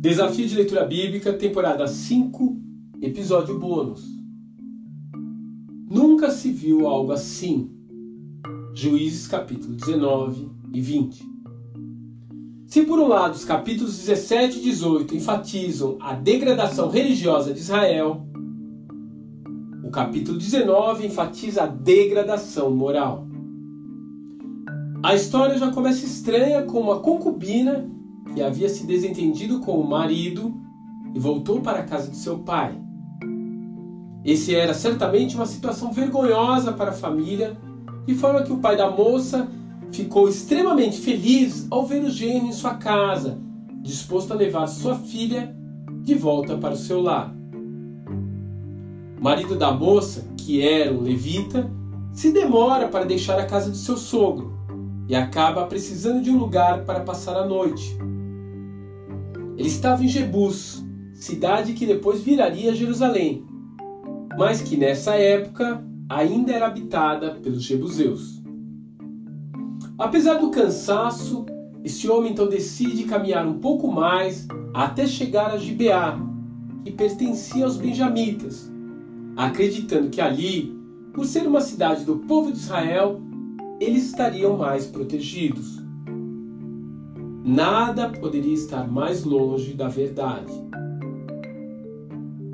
Desafio de Leitura Bíblica, temporada 5, episódio bônus. Nunca se viu algo assim. Juízes capítulo 19 e 20. Se por um lado os capítulos 17 e 18 enfatizam a degradação religiosa de Israel, o capítulo 19 enfatiza a degradação moral. A história já começa estranha com uma concubina que havia se desentendido com o marido e voltou para a casa de seu pai. Esse era certamente uma situação vergonhosa para a família, de forma que o pai da moça ficou extremamente feliz ao ver o genro em sua casa, disposto a levar sua filha de volta para o seu lar. O marido da moça, que era um levita, se demora para deixar a casa de seu sogro e acaba precisando de um lugar para passar a noite. Ele estava em Jebus, cidade que depois viraria Jerusalém, mas que nessa época ainda era habitada pelos jebuseus. Apesar do cansaço, esse homem então decide caminhar um pouco mais até chegar a Gibeá, que pertencia aos benjamitas, acreditando que ali, por ser uma cidade do povo de Israel, eles estariam mais protegidos. Nada poderia estar mais longe da verdade.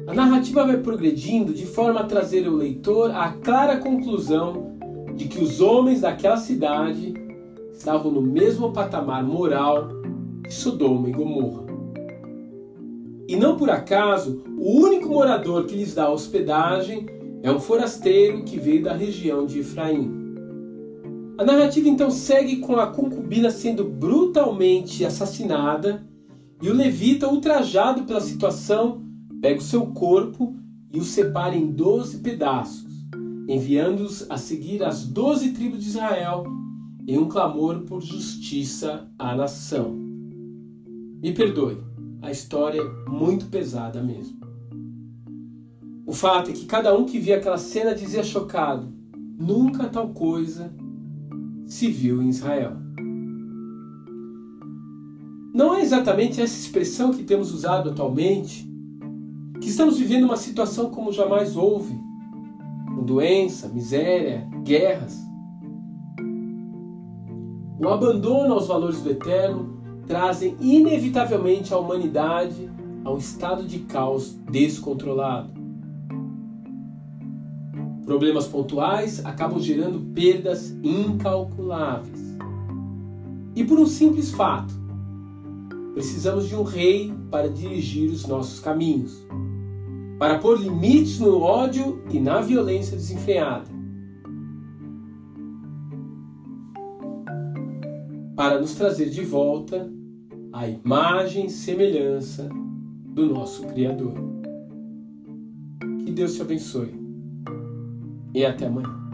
A narrativa vai progredindo de forma a trazer o leitor à clara conclusão de que os homens daquela cidade estavam no mesmo patamar moral de Sodoma e Gomorra. E não por acaso, o único morador que lhes dá hospedagem é um forasteiro que veio da região de Efraim. A narrativa então segue com a concubina sendo brutalmente assassinada e o levita, ultrajado pela situação, pega o seu corpo e o separa em doze pedaços, enviando-os a seguir as doze tribos de Israel em um clamor por justiça à nação. Me perdoe, a história é muito pesada mesmo. O fato é que cada um que via aquela cena dizia chocado: nunca tal coisa viu em Israel. Não é exatamente essa expressão que temos usado atualmente, que estamos vivendo uma situação como jamais houve, com doença, miséria, guerras. O abandono aos valores do eterno trazem inevitavelmente a humanidade a um estado de caos descontrolado. Problemas pontuais acabam gerando perdas incalculáveis. E por um simples fato, precisamos de um rei para dirigir os nossos caminhos, para pôr limites no ódio e na violência desenfreada, para nos trazer de volta a imagem e semelhança do nosso Criador. Que Deus te abençoe e até amanhã.